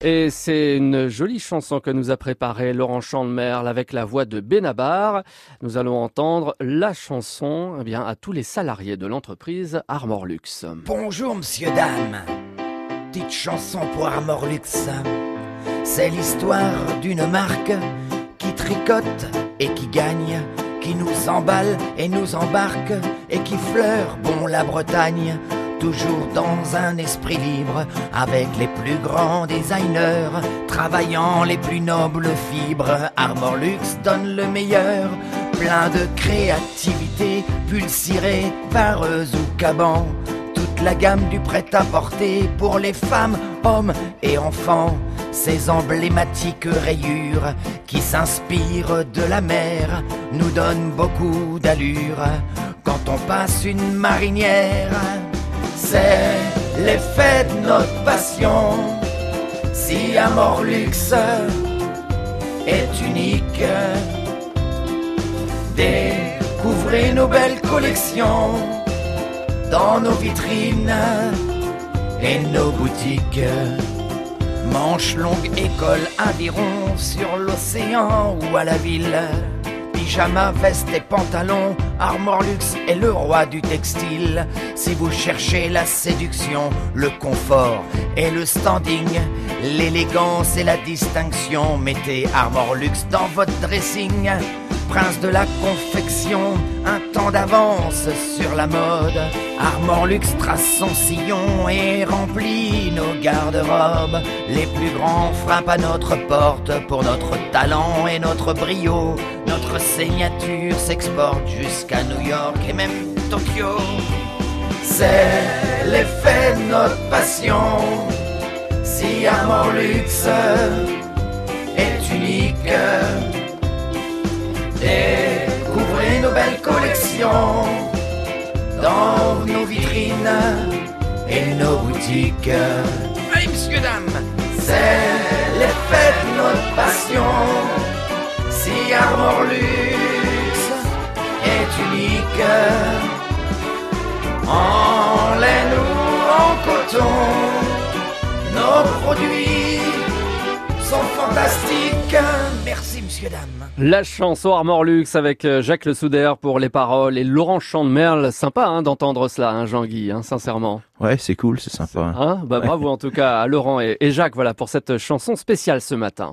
Et c'est une jolie chanson que nous a préparée Laurent Chandemerle avec la voix de Benabar. Nous allons entendre la chanson eh bien, à tous les salariés de l'entreprise Armor Luxe. Bonjour monsieur, dame. Petite chanson pour Armor Luxe. C'est l'histoire d'une marque qui tricote et qui gagne, qui nous emballe et nous embarque et qui fleure bon la Bretagne toujours dans un esprit libre, avec les plus grands designers, travaillant les plus nobles fibres. Armor Luxe donne le meilleur, plein de créativité, pulsirée, vareuse ou caban. Toute la gamme du prêt-à-porter pour les femmes, hommes et enfants. Ces emblématiques rayures qui s'inspirent de la mer nous donnent beaucoup d'allure quand on passe une marinière c'est l'effet de notre passion. Si Amor Luxe est unique, découvrez nos belles collections dans nos vitrines et nos boutiques. Manches longues, école, aviron sur l'océan ou à la ville pyjama, veste et pantalon, Armor Luxe est le roi du textile. Si vous cherchez la séduction, le confort et le standing, l'élégance et la distinction, mettez Armor Luxe dans votre dressing. Prince de la confection, un temps d'avance sur la mode. Armor Luxe trace son sillon et remplit nos garde-robes. Les plus grands frappent à notre porte pour notre talent et notre brio. Notre signature s'exporte jusqu'à New York et même Tokyo. C'est l'effet de notre passion. Si Armor Luxe Collections dans nos vitrines et nos boutiques. Allez, messieurs, dames, c'est l'effet de notre passion. Si Armor Luxe est unique, en laine ou en coton, nos produits sont fantastiques. Merci, monsieur, dame. La chanson Armor Luxe avec euh, Jacques Le Souder pour les paroles et Laurent Chandemerle. Sympa hein, d'entendre cela, hein, Jean-Guy, hein, sincèrement. Ouais, c'est cool, c'est sympa. Hein? Bah, Bravo en tout cas à Laurent et, et Jacques voilà, pour cette chanson spéciale ce matin.